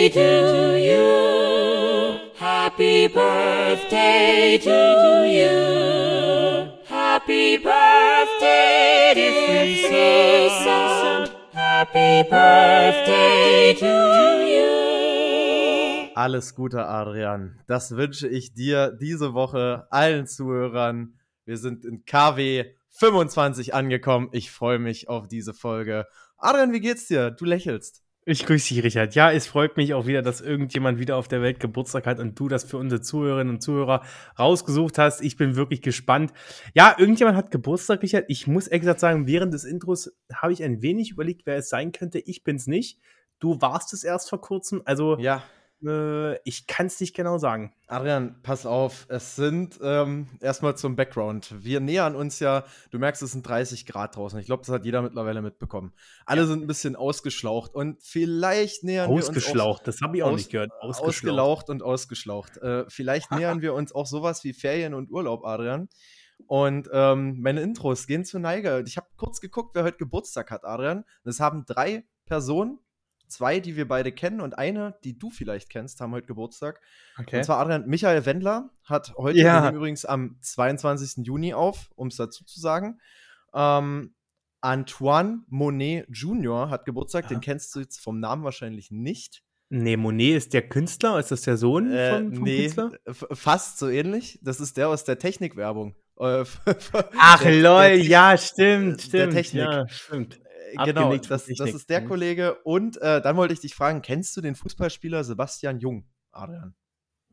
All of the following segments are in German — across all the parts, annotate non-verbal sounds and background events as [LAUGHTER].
birthday to you. Happy birthday to you. Happy birthday, dear Susan. Happy birthday to you. Alles Gute, Adrian. Das wünsche ich dir diese Woche, allen Zuhörern. Wir sind in KW 25 angekommen. Ich freue mich auf diese Folge. Adrian, wie geht's dir? Du lächelst. Ich grüße dich, Richard. Ja, es freut mich auch wieder, dass irgendjemand wieder auf der Welt Geburtstag hat und du das für unsere Zuhörerinnen und Zuhörer rausgesucht hast. Ich bin wirklich gespannt. Ja, irgendjemand hat Geburtstag, Richard. Ich muss exakt sagen, während des Intros habe ich ein wenig überlegt, wer es sein könnte. Ich bin's nicht. Du warst es erst vor kurzem. Also, Ja, äh, ich kann es nicht genau sagen. Adrian, pass auf. Es sind ähm, erstmal zum Background. Wir nähern uns ja, du merkst, es sind 30 Grad draußen. Ich glaube, das hat jeder mittlerweile mitbekommen. Alle sind ein bisschen ausgeschlaucht und vielleicht nähern wir uns. auch- Ausgeschlaucht, das habe ich auch Aus- nicht gehört. Ausgelaucht und ausgeschlaucht. Äh, vielleicht [LAUGHS] nähern wir uns auch sowas wie Ferien und Urlaub, Adrian. Und ähm, meine Intros gehen zur Neige. Ich habe kurz geguckt, wer heute Geburtstag hat, Adrian. Und es haben drei Personen, zwei, die wir beide kennen und eine, die du vielleicht kennst, haben heute Geburtstag. Okay. Und zwar Adrian Michael Wendler hat heute Ja. übrigens am 22. Juni auf, um es dazu zu sagen. Ähm, Antoine Monet Jr. hat Geburtstag, den Aha. kennst du jetzt vom Namen wahrscheinlich nicht. Nee, Monet ist der Künstler? Ist das der Sohn Äh, von, vom nee, Künstler? fast so ähnlich. Das ist der aus der Technikwerbung. Äh, [LAUGHS] Ach der- lol, der ja, stimmt, der stimmt. Technik. Ja, stimmt. Äh, Genau, das, das ist der Mhm. Kollege. Und äh, dann wollte ich dich fragen, kennst du den Fußballspieler Sebastian Jung, Adrian?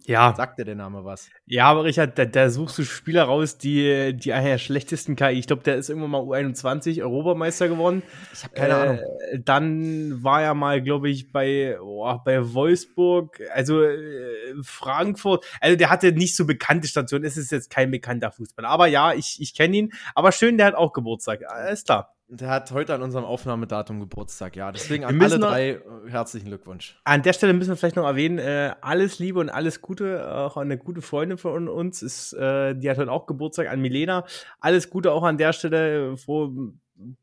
Ja, Sagt dir der Name was? ja, aber Richard, da, da suchst du Spieler raus, die, die einer der schlechtesten KI. Ich glaube, der ist irgendwann mal U21 Europameister geworden. Ich habe keine Ahnung. Äh, Dann war er mal, glaube ich, bei, oh, bei Wolfsburg, also äh, Frankfurt. Also der hatte nicht so bekannte Stationen. Es ist jetzt kein bekannter Fußballer. Aber ja, ich, ich kenne ihn. Aber schön, der hat auch Geburtstag. Alles klar. Der hat heute an unserem Aufnahmedatum Geburtstag, ja. Deswegen an alle noch- drei äh, herzlichen Glückwunsch. An der Stelle müssen wir vielleicht noch erwähnen, äh, alles Liebe und alles Gute, auch an eine gute Freundin von uns, ist, äh, die hat heute auch Geburtstag, an Milena. Alles Gute auch an der Stelle, froh,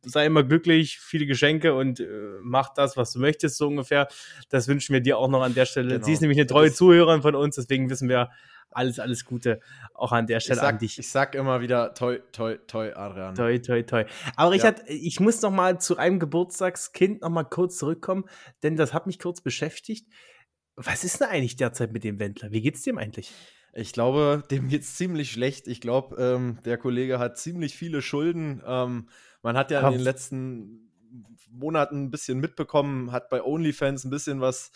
sei immer glücklich, viele Geschenke und äh, mach das, was du möchtest, so ungefähr. Das wünschen wir dir auch noch an der Stelle. Genau. Sie ist nämlich eine treue Das- Zuhörerin von uns, deswegen wissen wir alles, alles Gute auch an der Stelle an sag, dich. ich sag immer wieder toi, toi, toi, Adrian. Toi, toi, toi. Aber Richard, ich muss noch mal zu einem Geburtstagskind noch mal kurz zurückkommen, denn das hat mich kurz beschäftigt. Was ist denn eigentlich derzeit mit dem Wendler? Wie geht's dem eigentlich? Ich glaube, dem geht's ziemlich schlecht. Ich glaube, ähm, der Kollege hat ziemlich viele Schulden. Ähm, man hat ja in Aber- den letzten Monaten ein bisschen mitbekommen, hat bei OnlyFans ein bisschen was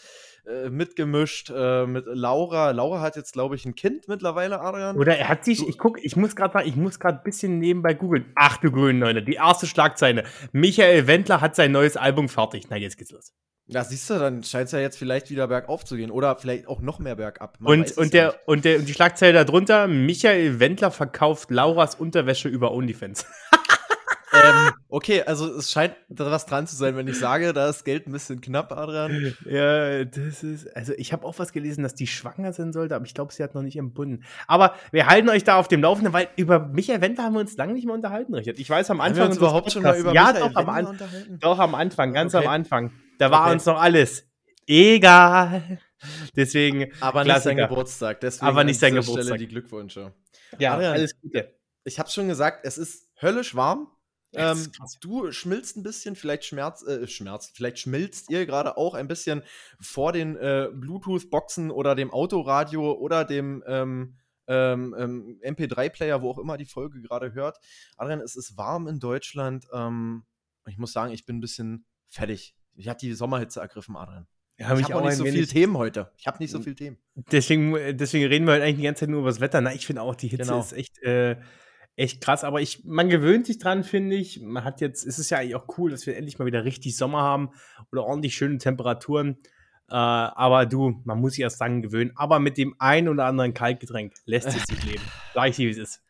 äh, mitgemischt äh, mit Laura. Laura hat jetzt, glaube ich, ein Kind mittlerweile, Adrian. Oder er hat sich, Du- ich guck, ich muss gerade mal, ich muss gerade ein bisschen nebenbei googeln. Ach du grünen Neune, die erste Schlagzeile. Michael Wendler hat sein neues Album fertig. Na, jetzt geht's los. Ja, siehst du, dann scheint es ja jetzt vielleicht wieder bergauf zu gehen oder vielleicht auch noch mehr bergab. Man Und, und, der, und, der, und die Schlagzeile darunter, Michael Wendler verkauft Lauras Unterwäsche über OnlyFans. [LAUGHS] ähm, okay, also es scheint da was dran zu sein, wenn ich sage, da ist Geld ein bisschen knapp, Adrian. Ja, das ist, also ich habe auch was gelesen, dass die schwanger sein sollte, aber ich glaube, sie hat noch nicht entbunden. Aber wir halten euch da auf dem Laufenden, weil über Michael Wendler haben wir uns lange nicht mehr unterhalten, Richard. Ich weiß am Haben wir Anfang uns überhaupt schon mal über ja, Michael doch am, Wendler unterhalten? doch am Anfang, ganz Okay. am Anfang. Da war Okay. uns noch alles egal. Deswegen, Aber nicht sein Klassiker. Geburtstag. Deswegen Aber nicht sein dieser Stelle Geburtstag. die Glückwünsche. ja, Adrian, alles Gute. Ich habe schon gesagt, es ist höllisch warm. Ähm, du schmilzt ein bisschen, vielleicht schmerzt, äh, schmerzt, vielleicht schmilzt ihr gerade auch ein bisschen vor den äh, Bluetooth-Boxen oder dem Autoradio oder dem ähm, ähm, ähm, MP3-Player, wo auch immer die Folge gerade hört. Adrian, es ist warm in Deutschland. Ähm, ich muss sagen, ich bin ein bisschen fertig. Ich hatte die Sommerhitze ergriffen, Adrian. Ja, Ich habe auch nicht so viel Themen heute. Ich habe nicht so viel Themen. Deswegen, deswegen reden wir heute eigentlich die ganze Zeit nur über das Wetter. Na, ich finde auch, die Hitze Genau. ist echt, äh, echt krass. Aber ich, man gewöhnt sich dran, finde ich. Man hat jetzt, es ist ja eigentlich auch cool, dass wir endlich mal wieder richtig Sommer haben oder ordentlich schöne Temperaturen. Äh, aber du, man muss sich erst dran gewöhnen. Aber mit dem ein oder anderen Kaltgetränk lässt es sich leben. [LAUGHS] Sag ich dir, wie es ist.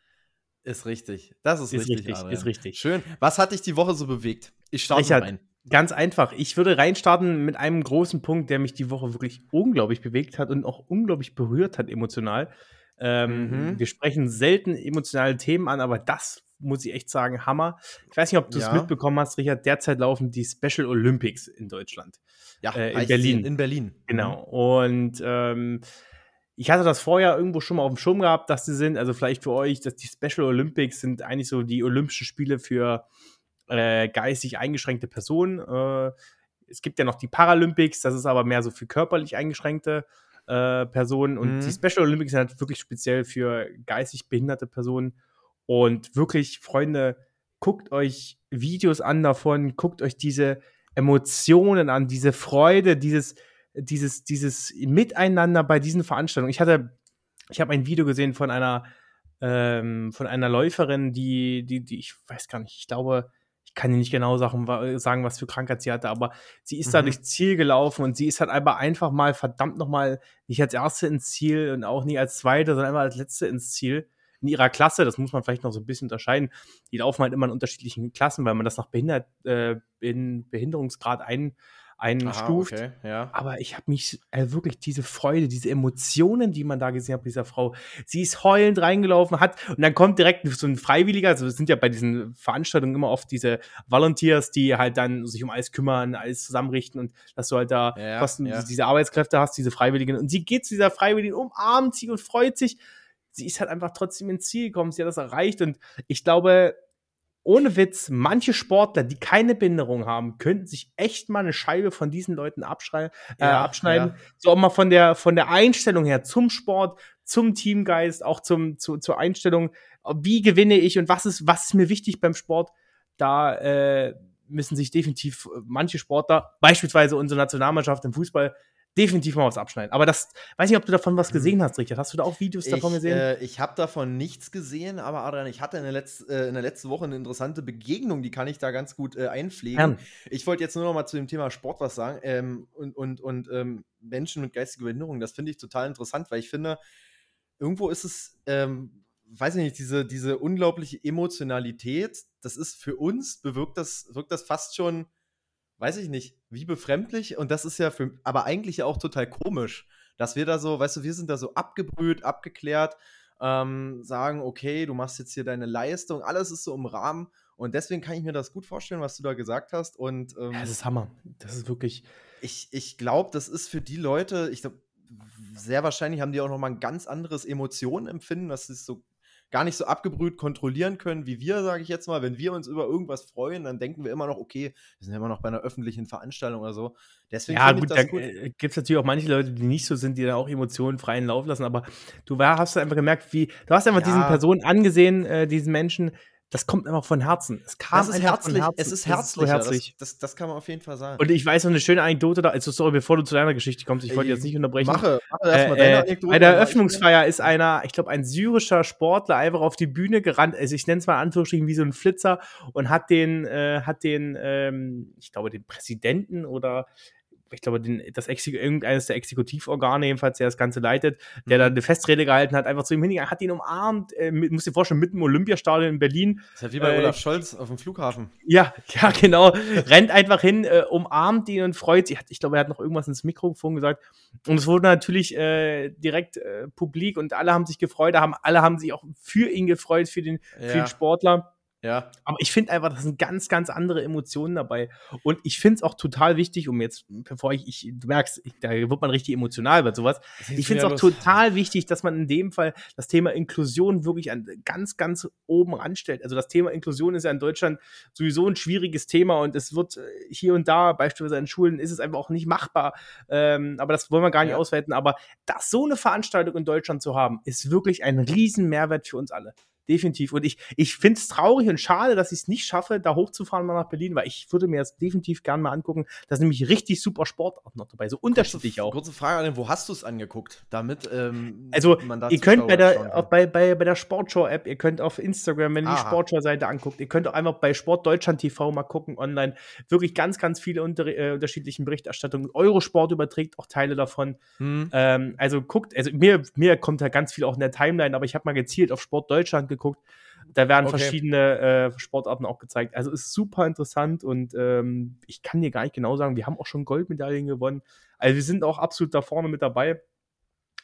Ist richtig. Das ist, Ist richtig, richtig, ist richtig. Schön. Was hat dich die Woche so bewegt? Ich starte Richard, mal ein. Ganz einfach. Ich würde reinstarten mit einem großen Punkt, der mich die Woche wirklich unglaublich bewegt hat und auch unglaublich berührt hat emotional. Ähm, Mhm. Wir sprechen selten emotionale Themen an, aber das muss ich echt sagen, Hammer. Ich weiß nicht, ob du es Ja. mitbekommen hast, Richard. Derzeit laufen die Special Olympics in Deutschland. Ja, Äh, in ich Berlin. In Berlin. Genau. Und ähm, ich hatte das vorher irgendwo schon mal auf dem Schirm gehabt, dass sie sind, also vielleicht für euch, dass die Special Olympics sind eigentlich so die Olympischen Spiele für äh, geistig eingeschränkte Personen. Äh, es gibt ja noch die Paralympics, das ist aber mehr so für körperlich eingeschränkte äh, Personen. Und Mhm. die Special Olympics sind halt wirklich speziell für geistig behinderte Personen. Und wirklich, Freunde, guckt euch Videos an davon, guckt euch diese Emotionen an, diese Freude, dieses, dieses, dieses Miteinander bei diesen Veranstaltungen. Ich hatte, ich habe ein Video gesehen von einer, ähm, von einer Läuferin, die, die, die, ich weiß gar nicht, ich glaube, ich kann dir nicht genau sagen, wa- sagen, was für Krankheit sie hatte, aber sie ist da Mhm. durchs Ziel gelaufen und sie ist halt aber einfach mal verdammt nochmal nicht als Erste ins Ziel und auch nie als Zweite, sondern einfach als Letzte ins Ziel in ihrer Klasse. Das muss man vielleicht noch so ein bisschen unterscheiden. Die laufen halt immer in unterschiedlichen Klassen, weil man das nach Behindert, äh, in Behinderungsgrad ein, einstuft. okay, ja. Aber ich habe mich äh, wirklich diese Freude, diese Emotionen, die man da gesehen hat bei dieser Frau. Sie ist heulend reingelaufen, hat und dann kommt direkt so ein Freiwilliger. Also es sind ja bei diesen Veranstaltungen immer oft diese Volunteers, die halt dann sich um alles kümmern, alles zusammenrichten und dass du halt da Ja, kosten, ja. diese Arbeitskräfte hast, diese Freiwilligen. Und sie geht zu dieser Freiwilligen, umarmt sie und freut sich. Sie ist halt einfach trotzdem ins Ziel gekommen. Sie hat das erreicht und ich glaube, ohne Witz, manche Sportler, die keine Behinderung haben, könnten sich echt mal eine Scheibe von diesen Leuten abschrei äh, Ja, abschneiden. ja. So auch mal von der, von der Einstellung her zum Sport, zum Teamgeist, auch zum, zu, zur Einstellung, wie gewinne ich und was ist, was ist mir wichtig beim Sport, da äh, müssen sich definitiv äh, manche Sportler, beispielsweise unsere Nationalmannschaft im Fußball, definitiv mal was abschneiden. Aber das, weiß nicht, ob du davon was gesehen hast, Richard. Hast du da auch Videos davon Ich, gesehen? äh, ich habe davon nichts gesehen, aber Adrian, ich hatte in der, Letz-, äh, in der letzten Woche eine interessante Begegnung, die kann ich da ganz gut äh, einpflegen. Gern. Ich wollte jetzt nur noch mal zu dem Thema Sport was sagen ähm, und, und, und ähm, Menschen mit geistiger Behinderung. Das finde ich total interessant, weil ich finde, irgendwo ist es, ähm, weiß ich nicht, diese, diese unglaubliche Emotionalität, das ist für uns, bewirkt das, wirkt das fast schon, weiß ich nicht, wie befremdlich. Und das ist ja für, aber eigentlich ja auch total komisch, dass wir da so, weißt du, wir sind da so abgebrüht, abgeklärt, ähm, sagen, okay, du machst jetzt hier deine Leistung, alles ist so im Rahmen. Und deswegen kann ich mir das gut vorstellen, was du da gesagt hast. Und ähm, ja, das ist Hammer. Das ist wirklich. ich, ich glaube, das ist für die Leute, ich glaube, sehr wahrscheinlich haben die auch noch mal ein ganz anderes Emotionenempfinden, dass sie es so gar nicht so abgebrüht kontrollieren können wie wir, sage ich jetzt mal. Wenn wir uns über irgendwas freuen, dann denken wir immer noch, okay, wir sind ja immer noch bei einer öffentlichen Veranstaltung oder so. Deswegen Ja, gut, ich da äh, gibt es natürlich auch manche Leute, die nicht so sind, die dann auch Emotionen freien Lauf lassen. Aber du war, hast einfach gemerkt, wie, du hast einfach Ja. diesen Personen angesehen, äh, diesen Menschen, das kommt einfach von Herzen. Es kam Das ist herzlich, von Herzen. es ist Das herzlich. so herzlich. Das, das, das kann man auf jeden Fall sagen. Und ich weiß noch eine schöne Anekdote da. Also, sorry, bevor du zu deiner Geschichte kommst, ich wollte jetzt nicht unterbrechen. Mache, mache Äh, erstmal äh, deine Anekdote. bei der Eröffnungsfeier ist einer, ich glaube, ein syrischer Sportler einfach auf die Bühne gerannt, also ich nenne es mal in Anführungsstrichen wie so ein Flitzer und hat den, äh, hat den, ähm, ich glaube, den Präsidenten oder ich glaube, den, das Exek irgendeines der Exekutivorgane, jedenfalls, der das Ganze leitet, der Mhm. da eine Festrede gehalten hat, einfach zu ihm hingegangen, hat ihn umarmt, äh, mit, muss dir vorstellen, mitten im Olympiastadion in Berlin, Das ist ja wie bei äh, Olaf Scholz auf dem Flughafen. ja, [LAUGHS] ja, genau. Rennt einfach hin, äh, umarmt ihn und freut sich. Ich glaube, er hat noch irgendwas ins Mikrofon gesagt. Und es wurde natürlich äh, direkt äh, publik und alle haben sich gefreut. Haben, alle haben sich auch für ihn gefreut, für den, für Ja. den Sportler. Ja. Aber ich finde einfach, das sind ganz, ganz andere Emotionen dabei. Und ich finde es auch total wichtig, um jetzt, bevor ich, ich du merkst, ich, da wird man richtig emotional bei sowas. Ich finde es auch total wichtig, dass man in dem Fall das Thema Inklusion wirklich an, ganz, ganz oben ranstellt. Also das Thema Inklusion ist ja in Deutschland sowieso ein schwieriges Thema und es wird äh, hier und da, beispielsweise in Schulen, ist es einfach auch nicht machbar. Ähm, aber das wollen wir gar nicht Ja. ausweiten. Aber das so eine Veranstaltung in Deutschland zu haben, ist wirklich ein riesen Mehrwert für uns alle. Definitiv. Und ich, ich finde es traurig und schade, dass ich es nicht schaffe, da hochzufahren mal nach Berlin, weil ich würde mir das definitiv gerne mal angucken. Da sind nämlich richtig super Sportarten noch dabei, so unterschiedlich auch. Kurze Frage, Adrian, wo hast du es angeguckt? Damit ähm, Also, ihr könnt bei der, auch bei, bei, bei der Sportshow-App, ihr könnt auf Instagram, wenn ihr die Aha. Sportshow-Seite anguckt, ihr könnt auch einfach bei Sport Deutschland TV mal gucken online. Wirklich ganz, ganz viele unter, äh, unterschiedlichen Berichterstattungen. Eurosport überträgt auch Teile davon. Hm. Ähm, also guckt, also mir, mir kommt da ganz viel auch in der Timeline, aber ich habe mal gezielt auf Sport Deutschland geguckt. Da werden Okay. verschiedene äh, Sportarten auch gezeigt. Also ist super interessant und ähm, ich kann dir gar nicht genau sagen, wir haben auch schon Goldmedaillen gewonnen. Also wir sind auch absolut da vorne mit dabei.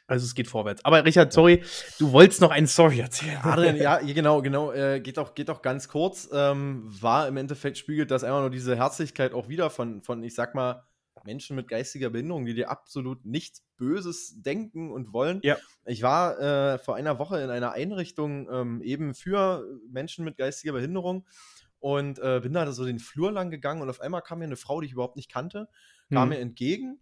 Also es geht vorwärts. Aber Richard, sorry, du wolltest noch eine Story erzählen. Adrian, [LAUGHS] ja, genau, genau, äh, geht auch, geht auch ganz kurz. Ähm, war im Endeffekt spiegelt das einfach nur diese Herzlichkeit auch wieder von, von, ich sag mal, Menschen mit geistiger Behinderung, die dir absolut nichts Böses denken und wollen. Ja. Ich war äh, vor einer Woche in einer Einrichtung ähm, eben für Menschen mit geistiger Behinderung und äh, bin da so den Flur lang gegangen und auf einmal kam mir eine Frau, die ich überhaupt nicht kannte, kam Hm. mir entgegen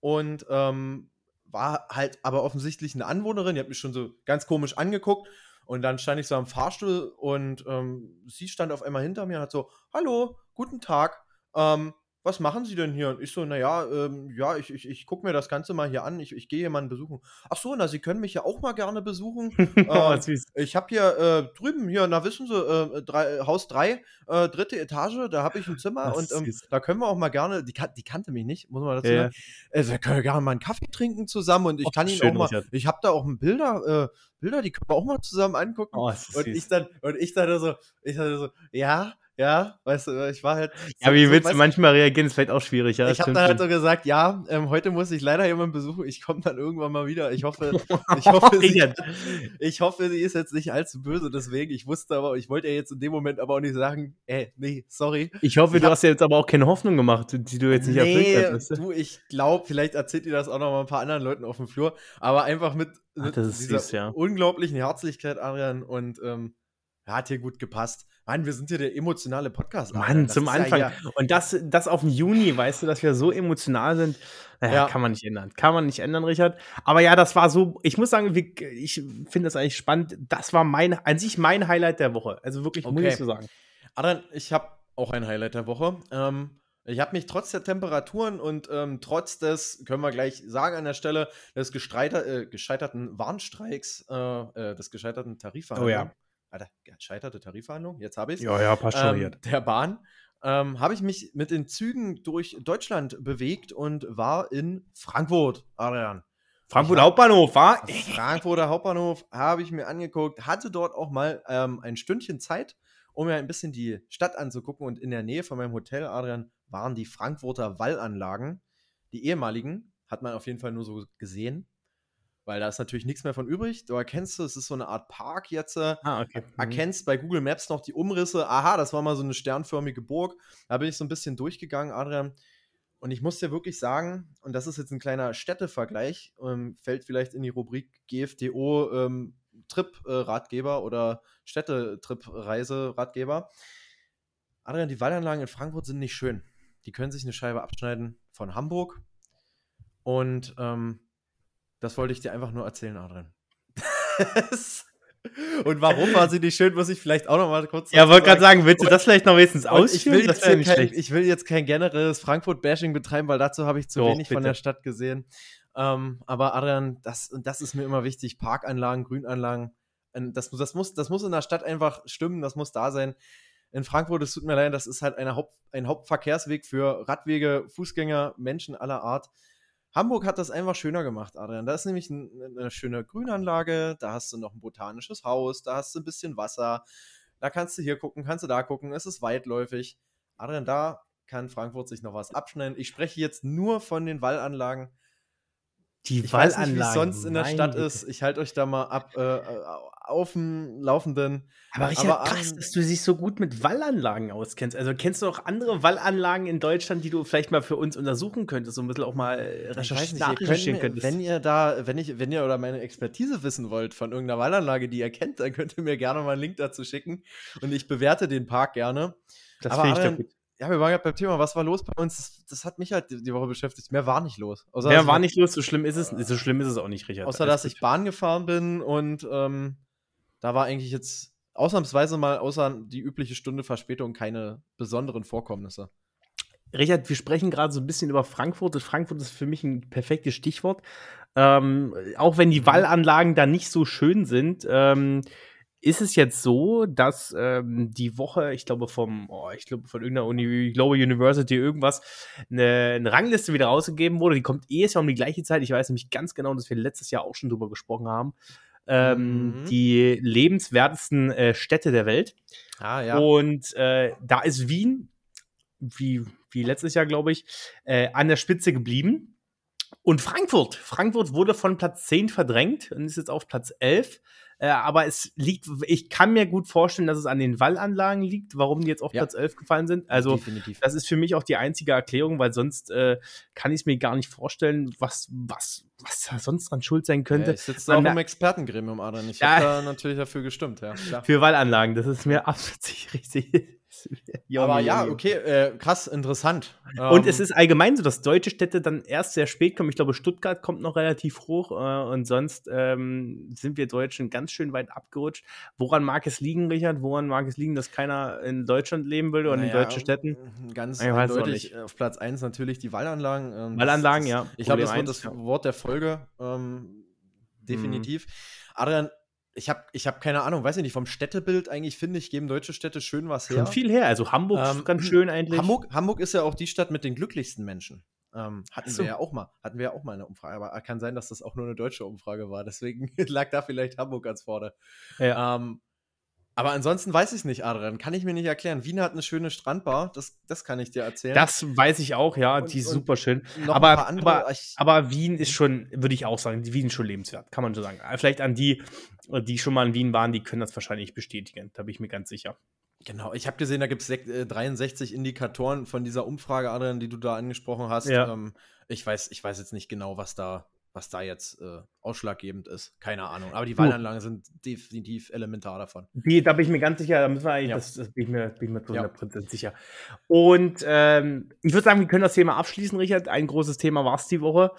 und ähm, war halt aber offensichtlich eine Anwohnerin, die hat mich schon so ganz komisch angeguckt und dann stand ich so am Fahrstuhl und ähm, sie stand auf einmal hinter mir und hat so, hallo, guten Tag, ähm, was machen Sie denn hier? Und ich so, naja, ähm, ja, ich, ich, ich gucke mir das Ganze mal hier an, ich, ich gehe jemanden besuchen. Ach so, na, Sie können mich ja auch mal gerne besuchen. [LAUGHS] oh, Ähm, ich habe hier äh, drüben, hier, na wissen Sie, äh, drei, Haus 3, äh, dritte Etage, da habe ich ein Zimmer und ähm, da können wir auch mal gerne, die, kan die kannte mich nicht, muss man dazu Ja. sagen, äh, wir können gerne mal einen Kaffee trinken zusammen und ich Ach, kann Ihnen auch mal, Richard. ich habe da auch ein Bilder, äh, Bilder, die können wir auch mal zusammen angucken. Oh, und süß. ich dann, und ich dann so, ich dann so, ja, ja, weißt du, ich war halt. ja, wie so, willst du manchmal reagieren? Ist vielleicht auch schwierig, ja. ich habe dann halt so gesagt, ja, ähm, heute muss ich leider jemanden besuchen. Ich komme dann irgendwann mal wieder. Ich hoffe, [LAUGHS] ich hoffe, sie, ich hoffe, sie ist jetzt nicht allzu böse. Deswegen, ich wusste aber, ich wollte ja jetzt in dem Moment aber auch nicht sagen, ey, nee, sorry. Ich hoffe, Ich du hab- hast ja jetzt aber auch keine Hoffnung gemacht, die du jetzt nicht erfüllt hast. du? ich glaube, vielleicht erzählt ihr das auch noch mal ein paar anderen Leuten auf dem Flur. Aber einfach mit, Ach, mit ist dieser süß, ja. unglaublichen Herzlichkeit, Adrian. Und ähm, hat hier gut gepasst. Mann, wir sind hier der emotionale Podcast. Adrian. Mann, Das zum ja Anfang. hier- Und das, das auf dem Juni, weißt du, dass wir so emotional sind, naja, Ja. kann man nicht ändern. Kann man nicht ändern, Richard. Aber ja, das war so, ich muss sagen, ich finde das eigentlich spannend. Das war mein, an sich mein Highlight der Woche. Also wirklich, muss Okay. ich so sagen. Adrian, ich habe auch ein Highlight der Woche. Ähm, ich habe mich trotz der Temperaturen und ähm, trotz des, können wir gleich sagen an der Stelle, des äh, gescheiterten Warnstreiks, äh, äh, des gescheiterten Tarifverhandlungen. Oh ja. Alter, gescheiterte Tarifverhandlung, jetzt habe ich Ja, ja, passt schon, ähm, der Bahn, ähm, habe ich mich mit den Zügen durch Deutschland bewegt und war in Frankfurt, Adrian. Frankfurt Hauptbahnhof, war? [LAUGHS] Frankfurter Hauptbahnhof habe ich mir angeguckt, hatte dort auch mal ähm, ein Stündchen Zeit, um mir ein bisschen die Stadt anzugucken. Und in der Nähe von meinem Hotel, Adrian, waren die Frankfurter Wallanlagen. Die ehemaligen hat man auf jeden Fall nur so gesehen, weil da ist natürlich nichts mehr von übrig. Du erkennst es, es ist so eine Art Park jetzt. Äh, Ah, okay. Mhm. erkennst bei Google Maps noch die Umrisse. Aha, das war mal so eine sternförmige Burg. Da bin ich so ein bisschen durchgegangen, Adrian. Und ich muss dir wirklich sagen, und das ist jetzt ein kleiner Städtevergleich, ähm, fällt vielleicht in die Rubrik GFDO ähm, Trip-Ratgeber oder Städtetrip-Reise-Ratgeber. Adrian, die Wallanlagen in Frankfurt sind nicht schön. Die können sich eine Scheibe abschneiden von Hamburg. Und ähm, das wollte ich dir einfach nur erzählen, Adrian. [LAUGHS] Und warum war sie nicht schön, muss ich vielleicht auch noch mal kurz Ja, wollte gerade sagen, willst du das vielleicht noch wenigstens ausführen? ich, will kein, schlecht. ich will jetzt kein generelles Frankfurt-Bashing betreiben, weil dazu habe ich zu Doch, wenig von bitte. der Stadt gesehen. Ähm, aber Adrian, das, und das ist mir immer wichtig: Parkanlagen, Grünanlagen. ähm, Das, das, muss, das muss in der Stadt einfach stimmen, das muss da sein. In Frankfurt, es tut mir leid, das ist halt Haupt, ein Hauptverkehrsweg für Radwege, Fußgänger, Menschen aller Art. Hamburg hat das einfach schöner gemacht, Adrian. Da ist nämlich ein, eine schöne Grünanlage, da hast du noch ein botanisches Haus, da hast du ein bisschen Wasser, da kannst du hier gucken, kannst du da gucken, es ist weitläufig. Adrian, da kann Frankfurt sich noch was abschneiden. Ich spreche jetzt nur von den Wallanlagen. Die Ich weiß nicht, wie es Wallanlagen, sonst in der Stadt Güte. ist. Ich halte euch da mal ab äh, auf dem Laufenden. Aber Richard, Aber, krass, ähm, dass du dich so gut mit Wallanlagen auskennst. Also kennst du auch andere Wallanlagen in Deutschland, die du vielleicht mal für uns untersuchen könntest, so ein bisschen auch mal äh, Ich weiß recherch- nicht, ihr nachrecherchieren könnt, könntest? wenn ihr da, wenn ich, wenn ihr oder meine Expertise wissen wollt von irgendeiner Wallanlage, die ihr kennt, dann könnt ihr mir gerne mal einen Link dazu schicken und ich bewerte den Park gerne. das finde ich doch Adrian, gut. Ja, wir waren gerade beim Thema, was war los bei uns? Das, das hat mich halt die, Woche beschäftigt. Mehr war nicht los. Außer, Mehr war ich, nicht los, so schlimm ist es, so schlimm ist es auch nicht, Richard. außer dass ich Bahn gefahren bin und ähm, da war eigentlich jetzt ausnahmsweise mal außer die übliche Stunde Verspätung keine besonderen Vorkommnisse. Richard, wir sprechen gerade so ein bisschen über Frankfurt. Frankfurt ist für mich ein perfektes Stichwort. Ähm, auch wenn die Mhm. Wallanlagen da nicht so schön sind, ähm, ist es jetzt so, dass ähm, die Woche, ich glaube vom, oh, ich glaube von irgendeiner Uni, ich glaube University irgendwas, eine, eine Rangliste wieder rausgegeben wurde. Die kommt eh um die gleiche Zeit. Ich weiß nämlich ganz genau, dass wir letztes Jahr auch schon drüber gesprochen haben. Ähm, Mhm. Die lebenswertesten äh, Städte der Welt. Ah, ja. Und äh, da ist Wien, wie, wie letztes Jahr, glaube ich, äh, an der Spitze geblieben. Und Frankfurt. Frankfurt wurde von Platz 10 verdrängt und ist jetzt auf Platz 11. Äh, aber es liegt, ich kann mir gut vorstellen, dass es an den Wallanlagen liegt, warum die jetzt auf Ja. Platz 11 gefallen sind. Also, Definitiv. das ist für mich auch die einzige Erklärung, weil sonst äh, kann ich es mir gar nicht vorstellen, was, was, was da sonst dran schuld sein könnte. Ja, ich sitze auch im Expertengremium, Adrian. Ich Ja. habe da natürlich dafür gestimmt, ja. Klar. [LAUGHS] Für Wallanlagen, das ist mir [LAUGHS] absolut richtig. [LAUGHS] Aber ja, okay, äh, krass, interessant. Und Ähm, es ist allgemein so, dass deutsche Städte dann erst sehr spät kommen. Ich glaube, Stuttgart kommt noch relativ hoch äh, und sonst ähm, sind wir Deutschen ganz schön weit abgerutscht. Woran mag es liegen, Richard? Woran mag es liegen, dass keiner in Deutschland leben will oder in naja, deutschen Städten? Ganz Ich weiß auch eindeutig nicht. äh, auf Platz 1 natürlich die Wallanlagen. ähm, Wallanlagen, das, ja, Ich glaube, das wird das. Wort der Folge. Ähm, definitiv. Adrian, ich habe ich hab keine Ahnung, weiß ich nicht, vom Städtebild eigentlich finde ich, geben deutsche Städte schön was her. Schon viel her. Also Hamburg Ähm, ist ganz schön eigentlich. Hamburg, Hamburg ist ja auch die Stadt mit den glücklichsten Menschen. Ähm, hatten so. wir ja auch mal, hatten wir ja auch mal eine Umfrage, aber kann sein, dass das auch nur eine deutsche Umfrage war. Deswegen [LAUGHS] lag da vielleicht Hamburg ganz vorne. Ja. Ähm, aber ansonsten weiß ich es nicht, Adrian. Kann ich mir nicht erklären. Wien hat eine schöne Strandbar, das, das kann ich dir erzählen. Das weiß ich auch, ja, Und- die ist super schön. Noch aber- ein paar andere. aber- Aber Wien ist schon, würde ich auch sagen, Wien ist schon lebenswert, kann man so sagen. Vielleicht an die, die schon mal in Wien waren, die können das wahrscheinlich bestätigen. Da bin ich mir ganz sicher. genau, ich habe gesehen, da gibt es äh, 63 Indikatoren von dieser Umfrage, Adrian, die du da angesprochen hast. Ja. Ähm, ich, weiß, ich weiß jetzt nicht genau, was da, was da jetzt äh, ausschlaggebend ist. Keine Ahnung. Aber die Du. Wallanlagen sind definitiv elementar davon. Die, da bin ich mir ganz sicher, da müssen wir eigentlich, Ja. das, das bin ich mir, bin ich mir zu Ja. 100% sicher. Und ähm, ich würde sagen, wir können das Thema abschließen, Richard. Ein großes Thema war es die Woche.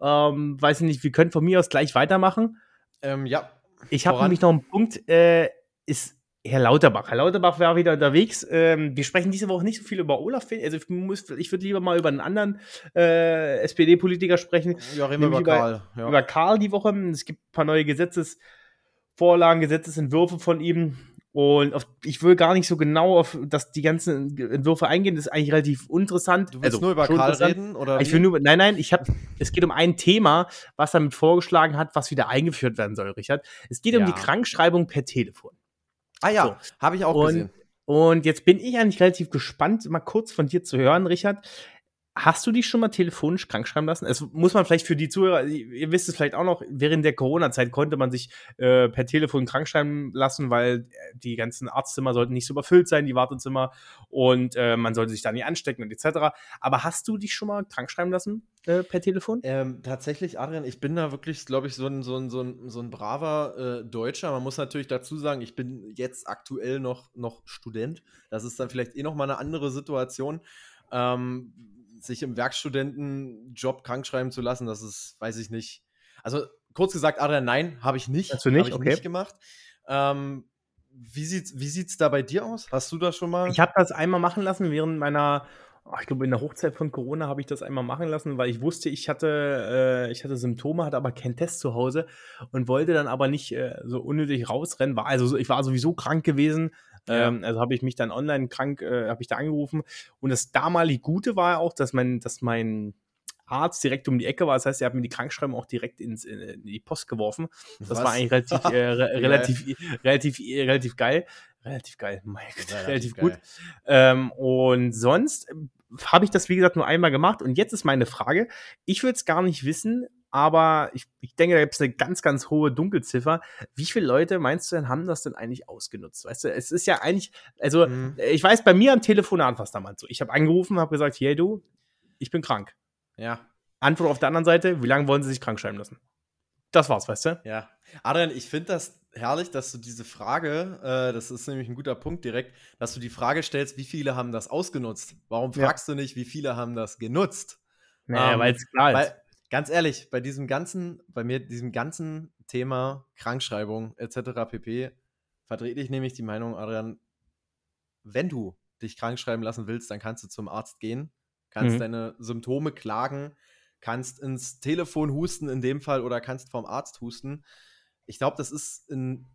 Ähm, weiß ich nicht, wir können von mir aus gleich weitermachen. Ähm, ja, Ich habe nämlich noch einen Punkt, äh, ist Herr Lauterbach. Herr Lauterbach war wieder unterwegs. Ähm, wir sprechen diese Woche nicht so viel über Olaf. Also ich, muss- ich würde lieber mal über einen anderen äh, SPD-Politiker sprechen. ja reden wir über über- Karl. Ja. Über Karl die Woche. Es gibt ein paar neue Gesetzesvorlagen, Gesetzesentwürfe von ihm. Und auf, ich will gar nicht so genau auf das, die ganzen Entwürfe eingehen. Das ist eigentlich relativ interessant. du willst Also, nur über Karl reden? Oder Ich will nur, nein, nein, ich habe, es geht um ein Thema, was damit vorgeschlagen hat, was wieder eingeführt werden soll, Richard. Es geht um Ja. die Krankschreibung per Telefon. ah ja, habe ich auch Und- gesehen. Und jetzt bin ich eigentlich relativ gespannt, mal kurz von dir zu hören, Richard. Hast du dich schon mal telefonisch krankschreiben lassen? Es muss man vielleicht für die Zuhörer, ihr wisst es vielleicht auch noch, während der Corona-Zeit konnte man sich äh, per Telefon krankschreiben lassen, weil äh, die ganzen Arztzimmer sollten nicht so überfüllt sein, die Wartezimmer, und äh, man sollte sich da nicht anstecken und etc. Aber hast du dich schon mal krankschreiben lassen äh, per Telefon? Ähm, tatsächlich, Adrian, ich bin da wirklich, glaube ich, so ein, so ein, so ein, so ein braver äh, Deutscher. Man muss natürlich dazu sagen, ich bin jetzt aktuell noch, noch Student. Das ist dann vielleicht eh noch mal eine andere Situation. Ähm, sich im Werkstudentenjob krankschreiben zu lassen, das ist, weiß ich nicht. Also, kurz gesagt, Adrian, nein, habe ich nicht. Hast du nicht? Hab ich Okay. nicht gemacht. Ähm, wie sieht's, wie sieht's da bei dir aus? Hast du das schon mal? Ich habe das einmal machen lassen während meiner, oh, ich glaube in der Hochzeit von Corona habe ich das einmal machen lassen, weil ich wusste, ich hatte, äh, ich hatte Symptome, hatte aber keinen Test zu Hause und wollte dann aber nicht äh, so unnötig rausrennen. War also so- ich war sowieso krank gewesen. Ja. Ähm, also habe ich mich dann online krank, äh, habe ich da angerufen. Und das damalige Gute war auch, dass mein, dass mein Arzt direkt um die Ecke war. Das heißt, er hat mir die Krankschreibung auch direkt ins, in, die Post geworfen. Das Was? war eigentlich relativ, äh, re [LAUGHS] relativ, relativ, relativ geil. Relativ geil, mein Gott, relativ, Relativ gut. Ähm, und sonst ähm, habe ich das, wie gesagt, nur einmal gemacht. Und jetzt ist meine Frage: Ich würde es gar nicht wissen, aber ich, ich denke, da gibt es eine ganz, ganz hohe Dunkelziffer. Wie viele Leute meinst du denn, haben das denn eigentlich ausgenutzt? Weißt du, es ist ja eigentlich, also Hm. ich weiß, bei mir am Telefonat war es damals so. Ich habe angerufen, habe gesagt: Hey, du, ich bin krank. Ja. Antwort auf der anderen Seite: Wie lange wollen Sie sich krank schreiben lassen? Das war's, weißt du? Ja. Adrian, ich finde das herrlich, dass du diese Frage, äh, das ist nämlich ein guter Punkt direkt, dass du die Frage stellst, wie viele haben das ausgenutzt? Warum Ja. fragst du nicht, wie viele haben das genutzt? Naja, Ähm, weil es klar ist. Weil, ganz ehrlich, bei diesem ganzen, bei mir, diesem ganzen Thema Krankschreibung etc. pp, vertrete ich nämlich die Meinung, Adrian, wenn du dich krank schreiben lassen willst, dann kannst du zum Arzt gehen, kannst Mhm. deine Symptome klagen, kannst ins Telefon husten in dem Fall oder kannst vom Arzt husten. Ich glaube, das ist in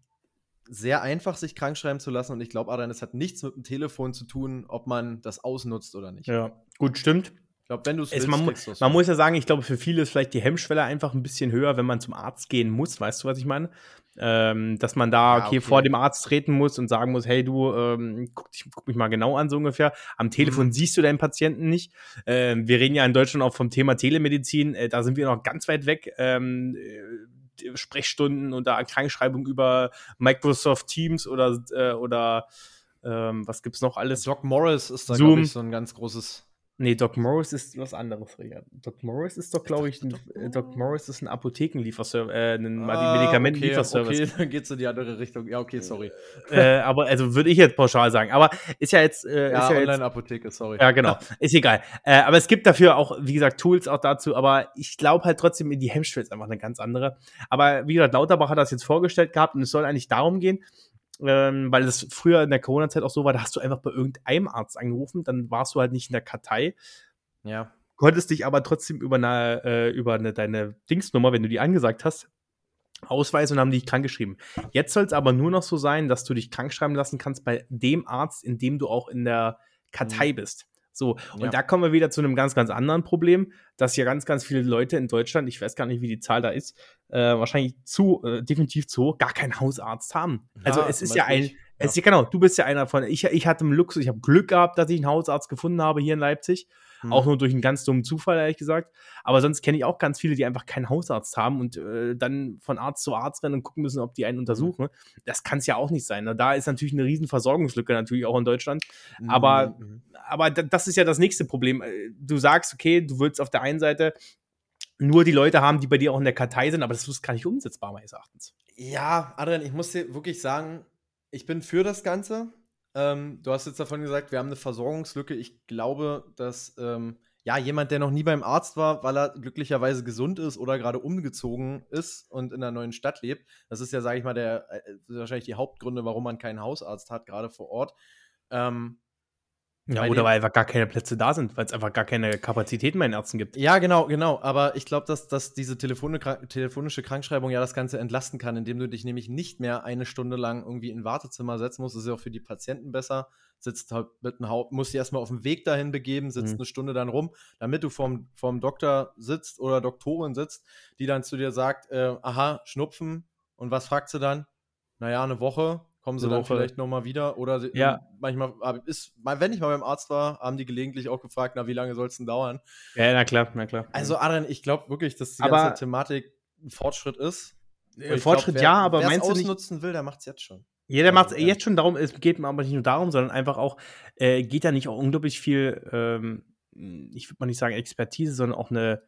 sehr einfach, sich krank schreiben zu lassen und ich glaube, Adrian, das hat nichts mit dem Telefon zu tun, ob man das ausnutzt oder nicht. Ja, gut, stimmt. Ich glaube, wenn du es willst, man, kriegst man muss ja sagen, ich glaube, für viele ist vielleicht die Hemmschwelle einfach ein bisschen höher, wenn man zum Arzt gehen muss. Weißt du, was ich meine? Ähm, dass man da, Ja, okay, okay. vor dem Arzt treten muss und sagen muss, hey, du, ähm, guck, dich, guck mich mal genau an, so ungefähr. Am Telefon Mhm. siehst du deinen Patienten nicht. Ähm, wir reden ja in Deutschland auch vom Thema Telemedizin. Äh, da sind wir noch ganz weit weg. Ähm, äh, Sprechstunden und da Krankschreibung über Microsoft Teams oder, äh, oder ähm, was gibt's noch alles? Doc Morris ist da, Zoom. glaube ich, so ein ganz großes. Nee, Doc Morris ist was anderes, Richard. Doc Morris ist doch, glaube ich, ein, äh, Doc Morris ist ein Apothekenlieferservice, äh, ein Ah, Medikamentenlieferservice. Okay, okay, [LAUGHS] dann geht's in die andere Richtung. Ja, okay, sorry. äh, aber also würde ich jetzt pauschal sagen. Aber ist ja jetzt, äh, Ja, ist ja Online-Apotheke, sorry. ja, genau. [LAUGHS] Ist egal. Äh, aber es gibt dafür auch, wie gesagt, Tools auch dazu. Aber ich glaube halt trotzdem, die Hemmschwelle ist einfach eine ganz andere. Aber wie gesagt, Lauterbach hat das jetzt vorgestellt gehabt und es soll eigentlich darum gehen, ähm, weil es früher in der Corona-Zeit auch so war, da hast du einfach bei irgendeinem Arzt angerufen, dann warst du halt nicht in der Kartei, Ja. konntest dich aber trotzdem über, eine, äh, über eine, deine Dingsnummer, wenn du die angesagt hast, ausweisen und haben dich krankgeschrieben. Jetzt soll es aber nur noch so sein, dass du dich krankschreiben lassen kannst bei dem Arzt, in dem du auch in der Kartei bist. So, und Ja. da kommen wir wieder zu einem ganz, ganz anderen Problem, dass ja ganz, ganz viele Leute in Deutschland, ich weiß gar nicht, wie die Zahl da ist, äh, wahrscheinlich zu, äh, definitiv zu hoch, gar keinen Hausarzt haben. also Ja, es zum ist ja ein, ich. es ist genau, du bist ja einer von, ich, ich hatte im Luxus, ich habe Glück gehabt, dass ich einen Hausarzt gefunden habe hier in Leipzig. Hm. Auch nur durch einen ganz dummen Zufall, ehrlich gesagt. Aber sonst kenne ich auch ganz viele, die einfach keinen Hausarzt haben und äh, dann von Arzt zu Arzt rennen und gucken müssen, ob die einen untersuchen. Das kann es ja auch nicht sein. Ne? Da ist natürlich eine riesen Versorgungslücke natürlich auch in Deutschland. aber- Mhm. Aber da- das ist ja das nächste Problem. Äh, Du sagst, okay, du willst auf der einen Seite nur die Leute haben, die bei dir auch in der Kartei sind, aber das ist gar nicht umsetzbar, meines Erachtens. Ja, Adrian, ich muss dir wirklich sagen, ich bin für das Ganze. Ähm, du hast jetzt davon gesagt, wir haben eine Versorgungslücke. Ich glaube, dass ähm, ja jemand, der noch nie beim Arzt war, weil er glücklicherweise gesund ist oder gerade umgezogen ist und in einer neuen Stadt lebt, das ist ja, sage ich mal, der äh, wahrscheinlich die Hauptgründe, warum man keinen Hausarzt hat, gerade vor Ort. Ähm, Ja, Bei oder weil einfach gar keine Plätze da sind, weil es einfach gar keine Kapazitäten bei den Ärzten gibt. Ja, genau, genau. Aber ich glaube, dass, dass diese telefone, telefonische Krankschreibung ja das Ganze entlasten kann, indem du dich nämlich nicht mehr eine Stunde lang irgendwie in ein Wartezimmer setzen musst. Das ist ja auch für die Patienten besser. Sitzt halt mit einem Haupt, musst dich erstmal auf dem Weg dahin begeben, sitzt Mhm. eine Stunde dann rum, damit du vorm, vorm Doktor sitzt oder Doktorin sitzt, die dann zu dir sagt, äh, aha, Schnupfen. Und was fragt sie dann? Naja, eine Woche. Kommen sie Eine dann Woche. vielleicht nochmal wieder? Oder sie- Ja. manchmal, aber ist, wenn ich mal beim Arzt war, haben die gelegentlich auch gefragt, na, wie lange soll es denn dauern? Ja, na klar, na klar. Also, Adrian, ich glaube wirklich, dass die Aber- ganze Thematik ein Fortschritt ist. Äh, Fortschritt glaub, wer- ja, aber wer's meinst du nicht, ausnutzen will, der macht es jetzt schon. Jeder Also, macht es jetzt schon darum, es geht mir aber nicht nur darum, sondern einfach auch, äh, geht da nicht auch unglaublich viel, ähm, ich würde mal nicht sagen Expertise, sondern auch eine,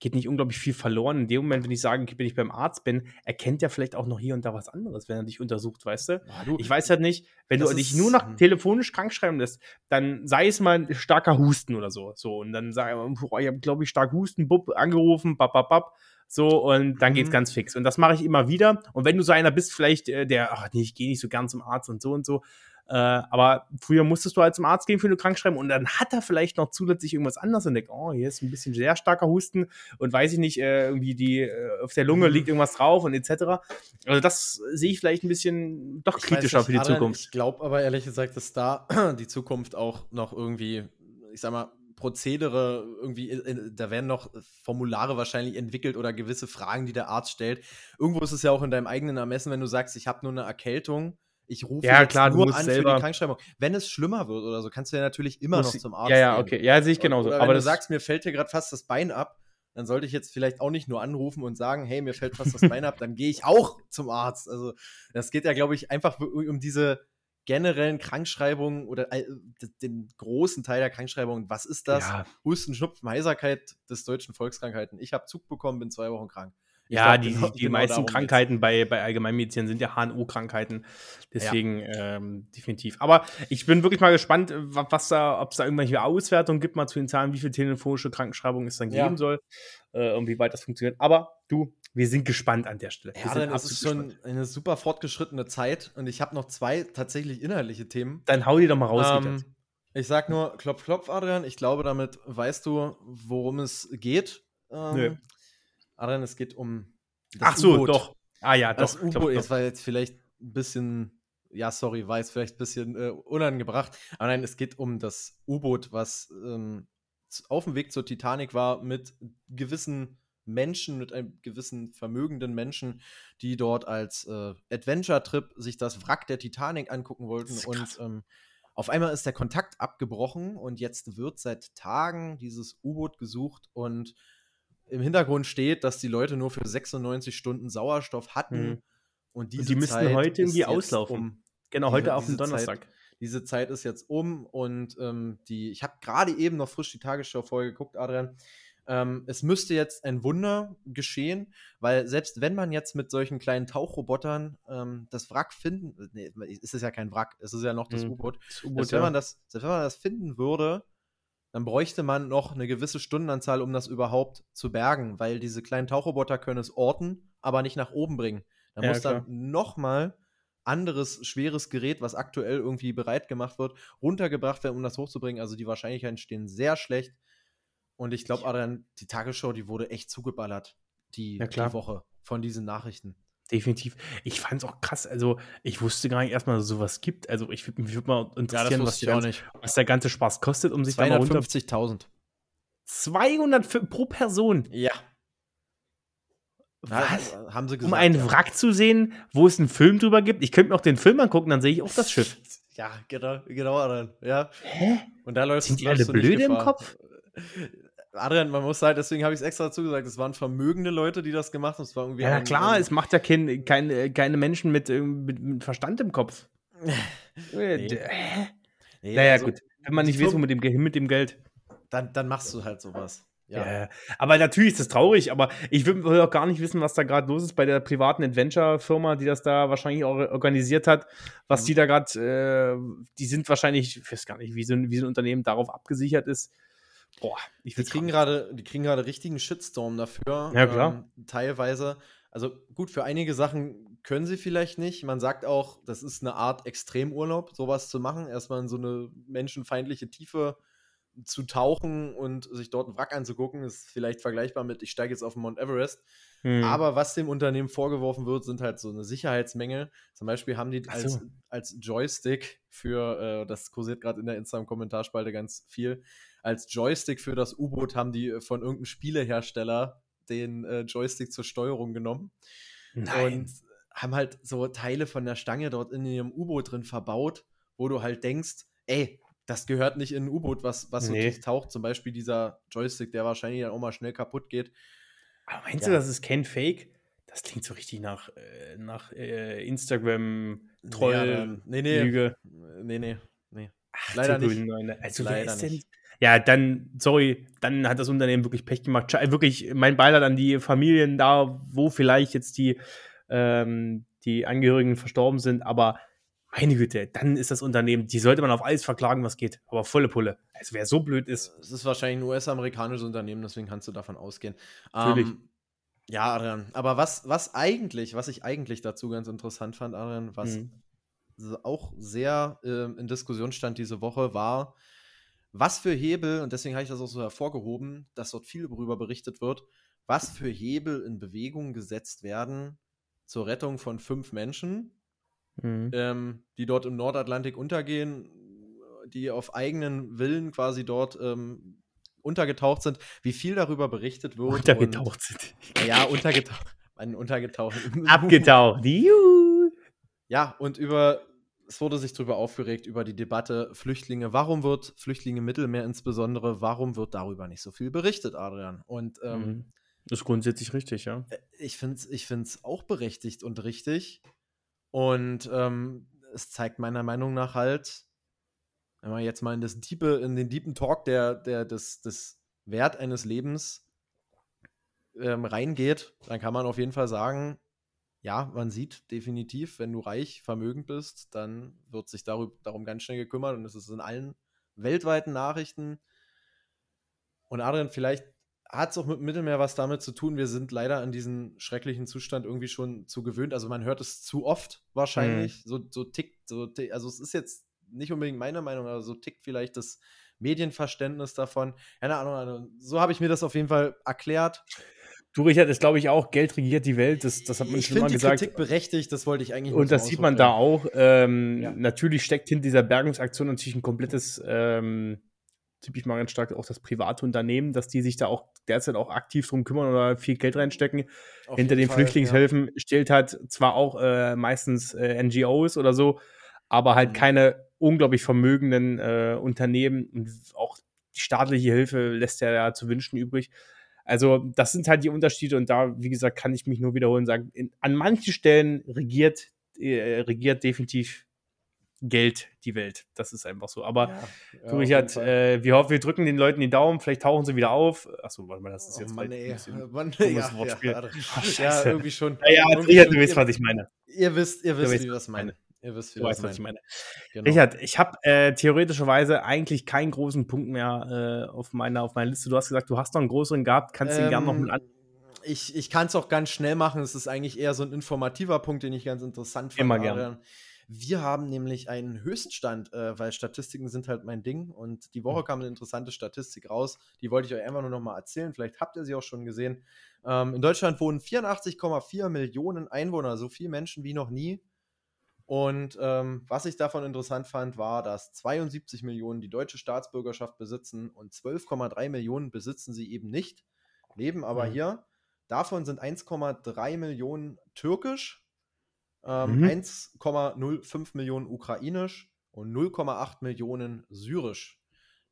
geht nicht unglaublich viel verloren. In dem Moment, wenn ich sage, wenn ich beim Arzt bin, erkennt er vielleicht auch noch hier und da was anderes, wenn er dich untersucht, weißt du? Ich weiß halt nicht, wenn du dich nur noch hm. telefonisch krank schreiben lässt, dann sei es mal ein starker Husten oder so. So, und dann sage ich, boah, ich habe, glaube ich, stark Husten, bub, angerufen, bap, bap, bap. So, und dann geht's Mhm. ganz fix. Und das mache ich immer wieder. Und wenn du so einer bist, vielleicht, äh, der, ach nee, ich gehe nicht so gern zum Arzt und so und so. Äh, aber früher musstest du halt zum Arzt gehen für eine Krankschreibung und dann hat er vielleicht noch zusätzlich irgendwas anderes und denkt, oh, hier ist ein bisschen sehr starker Husten und weiß ich nicht, äh, irgendwie die, äh, auf der Lunge Mhm. liegt irgendwas drauf und etc. Also das sehe ich vielleicht ein bisschen doch Ich kritischer nicht, für die Adrian, Zukunft. Ich glaube aber ehrlich gesagt, dass da [CLEARS THROAT] die Zukunft auch noch irgendwie, ich sag mal, Prozedere irgendwie, in- in- da werden noch Formulare wahrscheinlich entwickelt oder gewisse Fragen, die der Arzt stellt. Irgendwo ist es ja auch in deinem eigenen Ermessen, wenn du sagst, ich habe nur eine Erkältung, ich rufe Ja, klar, nur an für selber- die Krankschreibung. Wenn es schlimmer wird oder so, kannst du ja natürlich immer noch zum Arzt ja, ja, gehen. okay. Ja, sehe ich genauso. Oder wenn aber du sagst, mir fällt hier gerade fast das Bein ab, dann sollte ich jetzt vielleicht auch nicht nur anrufen und sagen, hey, mir fällt fast das Bein ab, dann gehe ich auch zum Arzt. Also das geht ja, glaube ich, einfach um diese generellen Krankschreibungen oder äh, den großen Teil der Krankschreibungen. Was ist das? Ja, Husten, Schnupfen, Heiserkeit des deutschen Volkskrankheiten. Ich habe Zug bekommen, bin zwei Wochen krank. Ja glaub, die, genau- die genau meisten Krankheiten bei, bei Allgemeinmedizin sind ja HNO-Krankheiten. Deswegen ähm, definitiv. Aber ich bin wirklich mal gespannt, wa- was da, ob es da irgendwelche Auswertungen gibt, mal zu den Zahlen, wie viel telefonische Krankenschreibungen es dann Ja. geben soll äh, und wie weit das funktioniert. Aber du, wir sind gespannt an der Stelle. Ja, dann ist es schon eine super fortgeschrittene Zeit und ich habe noch zwei tatsächlich inhaltliche Themen. Dann hau die doch mal raus, Ähm, ich sag nur Klopf, Klopf, Adrian. Ich glaube, damit weißt du, worum es geht. Ähm, Nö. Adrian, es geht um das Ach so, U-Boot. doch. Ah ja. Das U-Boot, das war jetzt vielleicht ein bisschen, ja, sorry, war jetzt vielleicht ein bisschen äh, unangebracht. Aber nein, es geht um das U-Boot, was ähm, auf dem Weg zur Titanic war mit gewissen Menschen, mit einem gewissen vermögenden Menschen, die dort als äh, Adventure-Trip sich das Wrack der Titanic angucken wollten. Und ähm, auf einmal ist der Kontakt abgebrochen und jetzt wird seit Tagen dieses U-Boot gesucht und im Hintergrund steht, dass die Leute nur für 96 Stunden Sauerstoff hatten. Mhm. Und, diese Und die müssen Zeit heute irgendwie auslaufen. Um. Genau, heute auf diese den Donnerstag. Zeit- Diese Zeit ist jetzt um und ähm, die, ich habe gerade eben noch frisch die Tagesschau-Folge geguckt, Adrian. Ähm, es müsste jetzt ein Wunder geschehen, weil selbst wenn man jetzt mit solchen kleinen Tauchrobotern ähm, das Wrack finden, nee, es ist ja kein Wrack, es ist ja noch das Mhm. U-Boot. Selbst wenn, ja. man das, selbst wenn man das finden würde, dann bräuchte man noch eine gewisse Stundenanzahl, um das überhaupt zu bergen, weil diese kleinen Tauchroboter können es orten, aber nicht nach oben bringen. Da Ja, muss klar. dann nochmal anderes schweres Gerät, was aktuell irgendwie bereit gemacht wird, runtergebracht werden, um das hochzubringen. Also die Wahrscheinlichkeiten stehen sehr schlecht. Und ich glaube, Adrian, die Tagesschau, die wurde echt zugeballert, die, Ja, die Woche von diesen Nachrichten. Definitiv. Ich fand es auch krass. Also, ich wusste gar nicht erstmal, dass es sowas gibt. Also, ich würde mich würd mal interessieren, was, der ganze, was der ganze Spaß kostet, um sich da mal runter. 250.000. 200 für, pro Person. Ja. Was? Ja, haben sie gesagt. Um einen ja. Wrack zu sehen, wo es einen Film drüber gibt. Ich könnte mir auch den Film angucken, dann sehe ich auch das Schiff. [LAUGHS] Ja, genau, genau. Ja. Hä? Und da läufst Sind die alle blöde im. Kopf? [LAUGHS] Adrian, man muss halt, deswegen habe ich es extra dazu gesagt, es waren vermögende Leute, die das gemacht haben. Es war irgendwie Ja, klar, ein- es macht ja kein, kein, keine Menschen mit, mit, mit Verstand im Kopf. [LAUGHS] Äh, Hä? Nee, Naja, also, gut. Wenn man nicht weiß, wo mit dem, mit dem Geld. Dann, dann machst du halt sowas. Ja. Ja. aber natürlich ist das traurig, aber ich will, will auch gar nicht wissen, was da gerade los ist bei der privaten Adventure-Firma, die das da wahrscheinlich auch organisiert hat. Was Mhm. die da gerade, äh, die sind wahrscheinlich, ich weiß gar nicht, wie so, ein, wie so ein Unternehmen darauf abgesichert ist. Boah, ich Die kriegen gerade, die kriegen gerade richtigen Shitstorm dafür. Ja, klar. Ähm, teilweise. Also gut, für einige Sachen können sie vielleicht nicht. Man sagt auch, das ist eine Art Extremurlaub, sowas zu machen. Erstmal in so eine menschenfeindliche Tiefe zu tauchen und sich dort einen Wrack anzugucken, ist vielleicht vergleichbar mit, ich steige jetzt auf den Mount Everest. Hm. Aber was dem Unternehmen vorgeworfen wird, sind halt so eine Sicherheitsmängel. Zum Beispiel haben die Ach als, so. als Joystick für, äh, das kursiert gerade in der Instagram-Kommentarspalte ganz viel, als Joystick für das U-Boot haben die äh, von irgendeinem Spielehersteller den äh, Joystick zur Steuerung genommen Nein. und haben halt so Teile von der Stange dort in ihrem U-Boot drin verbaut, wo du halt denkst, ey, das gehört nicht in ein U-Boot, was, was so Nee. tief taucht. Zum Beispiel dieser Joystick, der wahrscheinlich dann auch mal schnell kaputt geht. Aber meinst Ja. du, das ist kein Fake? Das klingt so richtig nach, äh, nach äh, Instagram-Troll. Nee, dann- nee, nee. Lüge. Nee, nee, nee. Ach, Leider nicht. Neune. Also, wer Leider ist denn? nicht. Ja, dann, sorry, dann hat das Unternehmen wirklich Pech gemacht. Sche- Wirklich, mein Beileid an die Familien da, wo vielleicht jetzt die, ähm, die Angehörigen verstorben sind, aber meine Güte, dann ist das Unternehmen, die sollte man auf alles verklagen, was geht. Aber volle Pulle. Also, wer so blöd ist, Es ist wahrscheinlich ein US-amerikanisches Unternehmen, deswegen kannst du davon ausgehen. Natürlich. Ähm, ja, Adrian. Aber was, was eigentlich, was ich eigentlich dazu ganz interessant fand, Adrian, was Mhm. auch sehr ähm, in Diskussion stand diese Woche, war, was für Hebel, und deswegen habe ich das auch so hervorgehoben, dass dort viel darüber berichtet wird, was für Hebel in Bewegung gesetzt werden zur Rettung von fünf Menschen, Mhm. ähm, die dort im Nordatlantik untergehen, die auf eigenen Willen quasi dort ähm, untergetaucht sind, wie viel darüber berichtet wird. untergetaucht sind. Und, ja, untergetaucht. Ein untergetaucht. Abgetaucht. Juhu. Ja, und über, es wurde sich darüber aufgeregt, über die Debatte Flüchtlinge. Warum wird Flüchtlinge im Mittelmeer insbesondere, warum wird darüber nicht so viel berichtet, Adrian? Und ähm, Mhm. Ist grundsätzlich richtig, ja. ich finde es ich find's auch berechtigt und richtig. Und ähm, es zeigt meiner Meinung nach halt, wenn man jetzt mal in das Diepe, in den deepen Talk der, der, des, des Wert eines Lebens ähm, reingeht, dann kann man auf jeden Fall sagen, ja, man sieht definitiv, wenn du reich, vermögend bist, dann wird sich darüber, darum ganz schnell gekümmert und es ist in allen weltweiten Nachrichten. Und Adrian, vielleicht hat es auch mit Mittelmeer was damit zu tun. Wir sind leider an diesen schrecklichen Zustand irgendwie schon zu gewöhnt. Also man hört es zu oft wahrscheinlich. So, so tickt, so tick, also es ist jetzt nicht unbedingt meine Meinung, aber so tickt vielleicht das Medienverständnis davon. Keine Ahnung, also so habe ich mir das auf jeden Fall erklärt. Du, Richard, ist, glaube ich, auch, Geld regiert die Welt. Das, das hat man Ich schon mal die gesagt. Kritik berechtigt, das wollte ich eigentlich Und das sieht man da auch. Ähm, Ja. Natürlich steckt hinter dieser Bergungsaktion natürlich ein komplettes, ähm, typisch mal ganz stark auch das private Unternehmen, dass die sich da auch derzeit auch aktiv drum kümmern oder viel Geld reinstecken. Auf Hinter den Fall, Flüchtlingshilfen steht halt zwar auch äh, meistens äh, NGOs oder so, aber halt Mhm. keine unglaublich vermögenden äh, Unternehmen und auch die staatliche Hilfe lässt ja, ja zu wünschen übrig. Also, das sind halt die Unterschiede und da, wie gesagt, kann ich mich nur wiederholen und sagen, in, an manchen Stellen regiert, äh, regiert definitiv Geld die Welt. Das ist einfach so. Aber Ja, ja, du, Richard, jeden Fall. äh, wir hoffen, wir drücken den Leuten die Daumen, vielleicht tauchen sie wieder auf. Achso, warte mal, das ist Oh jetzt Mann, vielleicht ey. [LAUGHS] ein Mann, ja, Wortspiel. Ja, Oh, ja, irgendwie schon. Ja, ja, irgendwie Richard, schon- du weißt, ihr, was ich meine. ihr wisst, ihr wisst, wie was das ich meinen. meine. Ihr wisst, wie Du weißt, was ich meine. Genau. Richard, ich habe äh, theoretischerweise eigentlich keinen großen Punkt mehr äh, auf, meiner, auf meiner Liste. Du hast gesagt, du hast noch einen größeren gehabt. Kannst du den gerne noch mit an. Ähm, Ich, ich kann es auch ganz schnell machen. Es ist eigentlich eher so ein informativer Punkt, den ich ganz interessant fand. Immer gerne. Wir haben nämlich einen Höchststand, äh, weil Statistiken sind halt mein Ding. Und die Woche Mhm. kam eine interessante Statistik raus. Die wollte ich euch einfach nur noch mal erzählen. Vielleicht habt ihr sie auch schon gesehen. Ähm, in Deutschland wohnen 84,4 Millionen Einwohner, so viele Menschen wie noch nie. Und ähm, was ich davon interessant fand, war, dass 72 Millionen die deutsche Staatsbürgerschaft besitzen und 12,3 Millionen besitzen sie eben nicht, leben aber Mhm. hier. Davon sind 1,3 Millionen türkisch, ähm, Mhm. 1,05 Millionen ukrainisch und 0,8 Millionen syrisch.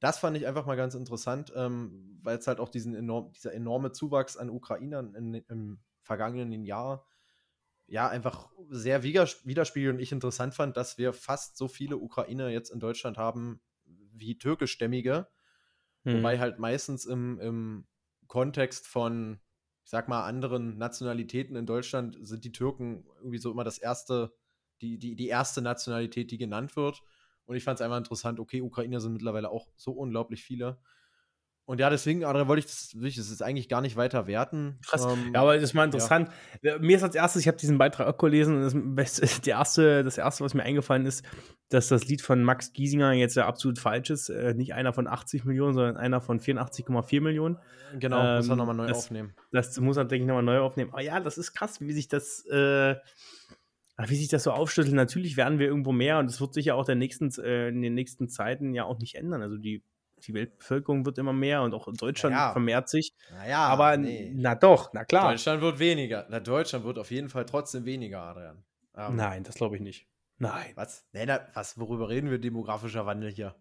Das fand ich einfach mal ganz interessant, ähm, weil es halt auch diesen enorm, dieser enorme Zuwachs an Ukrainern in, im vergangenen Jahr ja einfach sehr widers- widerspiegelt und ich interessant fand, dass wir fast so viele Ukrainer jetzt in Deutschland haben wie türkischstämmige, Mhm. wobei halt meistens im, im Kontext von, ich sag mal, anderen Nationalitäten in Deutschland sind die Türken irgendwie so immer das erste, die, die, die erste Nationalität, die genannt wird. Und ich fand es einfach interessant, okay, Ukrainer sind mittlerweile auch so unglaublich viele. Und ja, deswegen, Adrian, wollte ich das, will ich das jetzt eigentlich gar nicht weiter werten. Krass. Ähm, Ja, aber das ist mal interessant. Äh, Mir ist als erstes, ich habe diesen Beitrag auch gelesen und das, Beste- [LAUGHS] erste, das erste, was mir eingefallen ist, dass das Lied von Max Giesinger jetzt ja absolut falsch ist. Äh, nicht einer von 80 Millionen, sondern einer von 84,4 Millionen. genau, muss er ähm, nochmal neu das- aufnehmen. Das muss er, denke ich, nochmal neu aufnehmen. Aber ja, das ist krass, wie sich das, äh, wie sich das so aufschüttelt. Natürlich werden wir irgendwo mehr und es wird sich ja auch der nächsten, äh, in den nächsten Zeiten ja auch nicht ändern. Also die, die Weltbevölkerung wird immer mehr und auch in Deutschland Ja. vermehrt sich. Naja, aber na doch, na klar. Deutschland wird weniger. Na, Deutschland wird auf jeden Fall trotzdem weniger, Adrian. Ähm, Nein, das glaube ich nicht. Nein. Was? Nee, na, was, worüber reden wir? Demografischer Wandel hier.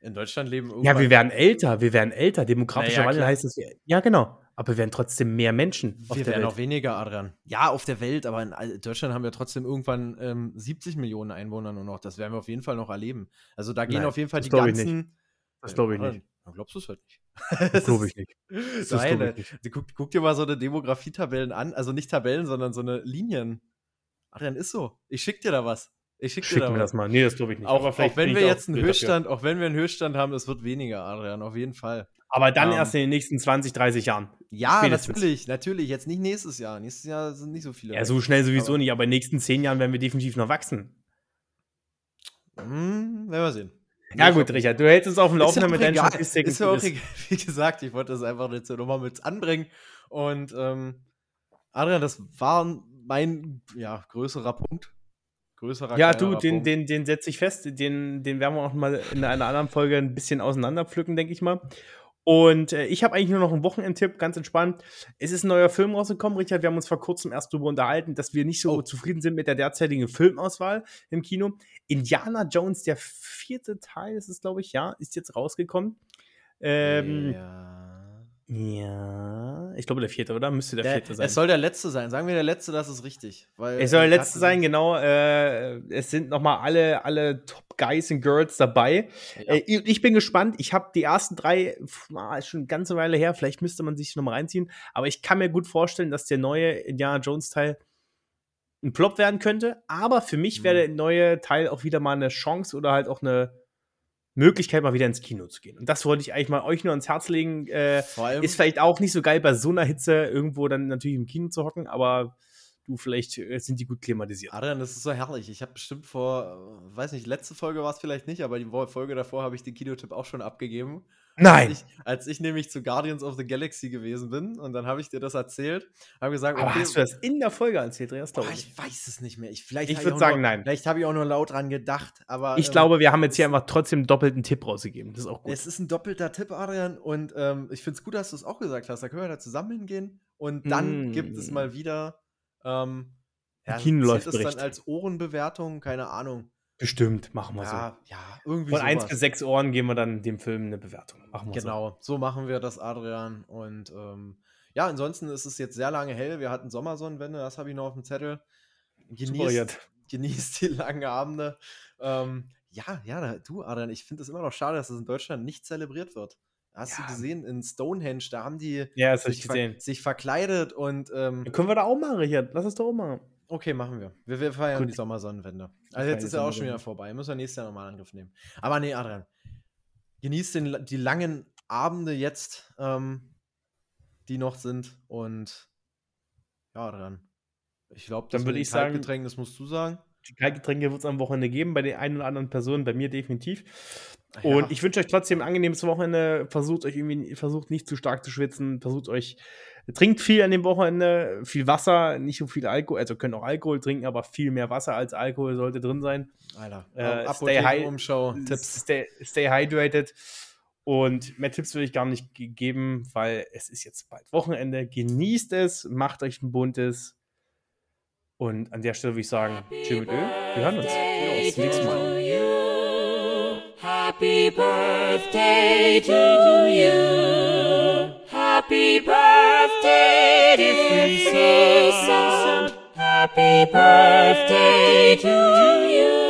In Deutschland leben Ja, irgendwann- wir werden älter, wir werden älter. Demografischer Naja, Wandel klar. heißt es. Ja, genau. Aber wir werden trotzdem mehr Menschen auf wir der werden Welt. auch weniger, Adrian. Ja, auf der Welt, aber in Deutschland haben wir trotzdem irgendwann ähm, 70 Millionen Einwohner nur noch. Das werden wir auf jeden Fall noch erleben. Also da gehen Nein, auf jeden Fall die ganzen. Das glaube ich nicht. Dann glaubst du es halt nicht. [LAUGHS] Das glaube ich nicht. Das Nein, glaub ich äh, nicht. du guck, guck dir mal so eine Demografietabellen an. Also nicht Tabellen, sondern so eine Linien. Adrian, ist so. Ich schick dir da was. Ich schick dir Schick da mir was. das mal. Nee, das glaube ich nicht. Auch, auch wenn wir jetzt einen Bild dafür. Höchststand, auch wenn wir einen Höchststand haben, es wird weniger, Adrian, auf jeden Fall. Aber dann Ähm, erst in den nächsten 20, 30 Jahren. Ja, Spätestens. natürlich, natürlich. Jetzt nicht nächstes Jahr. Nächstes Jahr sind nicht so viele. Ja, so schnell sowieso Aber- nicht, aber in den nächsten 10 Jahren werden wir definitiv noch wachsen. Hm, werden wir sehen. Ja, gut, ich- Richard, du hältst uns auf dem Laufenden mit deinen. Statistiken. Ist ja auch egal. [LAUGHS] Wie gesagt, ich wollte das einfach jetzt nochmal mit anbringen. Und ähm, Adrian, das war mein ja, größerer Punkt. Größerer Ja, du, den, Punkt. den, den setze ich fest. Den, den werden wir auch mal in einer anderen Folge ein bisschen auseinanderpflücken, denke ich mal. Und äh, ich habe eigentlich nur noch einen Wochenendtipp, ganz entspannt. Es ist ein neuer Film rausgekommen, Richard. Wir haben uns vor kurzem erst darüber unterhalten, dass wir nicht so Oh. zufrieden sind mit der derzeitigen Filmauswahl im Kino. Indiana Jones, der vierte Teil, ist es, glaube ich, ja, ist jetzt rausgekommen. Ähm, ja. Ja. ich glaube der vierte, oder? Müsste der, Der, vierte sein. es soll der letzte sein. Sagen wir der letzte, das ist richtig. Weil Es soll der letzte sein, genau. Äh, es sind nochmal alle, alle Top-Guys und Girls dabei. Ja. Äh, ich bin gespannt. Ich habe die ersten drei, ist schon eine ganze Weile her. Vielleicht müsste man sich nochmal reinziehen. Aber ich kann mir gut vorstellen, dass der neue Indiana Jones-Teil ein Plop werden könnte. Aber für mich wäre Mhm. der neue Teil auch wieder mal eine Chance oder halt auch eine Möglichkeit, mal wieder ins Kino zu gehen. Und das wollte ich eigentlich mal euch nur ans Herz legen. Äh, Vor allem, ist vielleicht auch nicht so geil bei so einer Hitze irgendwo dann natürlich im Kino zu hocken, aber du vielleicht äh, sind die gut klimatisiert. Adrian, das ist so herrlich. Ich habe bestimmt vor, äh, weiß nicht, letzte Folge war es vielleicht nicht, aber die Folge davor habe ich den Kinotipp auch schon abgegeben. Nein! Als ich, als ich nämlich zu Guardians of the Galaxy gewesen bin und dann habe ich dir das erzählt, habe gesagt, Aber okay, hast du das in der Folge erzählt, Andreas? Glaube ich weiß es nicht mehr. Ich, vielleicht Ich hab würd auch sagen, nur, nein. Vielleicht habe ich auch nur laut dran gedacht, aber Ich ähm, glaube, wir haben jetzt hier einfach trotzdem einen doppelten Tipp rausgegeben. Das ist auch gut. Es ist ein doppelter Tipp, Adrian, und ähm, ich finde es gut, dass du es auch gesagt hast. Da können wir da zusammen hingehen und dann Mm. gibt es mal wieder ähm, ja, Kino läuft zählt es dann als Ohrenbewertung, keine Ahnung. Bestimmt, machen wir Ja, ja, irgendwie so. Von 1 sowas. bis 6 Ohren geben wir dann dem Film eine Bewertung. Machen wir Genau, so machen wir das, Adrian. Und ähm, ja, ansonsten ist es jetzt sehr lange hell. Wir hatten Sommersonnenwende, das habe ich noch auf dem Zettel. so. Genießt, genießt die langen Abende. Ähm, ja, ja, du, Adrian, ich finde es immer noch schade, dass es in Deutschland nicht zelebriert wird. Hast Ja. du gesehen, in Stonehenge, da haben die Ja, das sich, ver sich verkleidet und ähm, Können wir da auch machen, Richard? Lass es doch auch machen. Okay, machen wir. Wir, wir feiern Gut. die Sommersonnenwende. Also jetzt ist ja auch schon wieder vorbei. Müssen wir nächstes Jahr nochmal Angriff nehmen. Aber nee, Adrian, genießt den, die langen Abende jetzt, ähm, die noch sind und ja, Adrian. Ich glaube, Dann das würd mit den ich sagen- das musst du sagen. Die Kaltgetränke wird es am Wochenende geben, bei den einen oder anderen Personen, bei mir definitiv. Ja. Und ich wünsche euch trotzdem ein angenehmes Wochenende. Versucht euch irgendwie, versucht nicht zu stark zu schwitzen. Versucht euch, trinkt viel an dem Wochenende, viel Wasser, nicht so viel Alkohol. Also könnt auch Alkohol trinken, aber viel mehr Wasser als Alkohol sollte drin sein. Alter, Äh, stay high- Umschau, Tipps. Stay, stay hydrated. Und mehr Tipps würde ich gar nicht ge- geben, weil es ist jetzt bald Wochenende. Genießt es, macht euch ein buntes. Und an der Stelle würde ich sagen, tschüss mit Ö. Wir hören uns. Bis zum nächsten Mal. Happy birthday to you. Happy birthday, dear Princess. Happy birthday to you.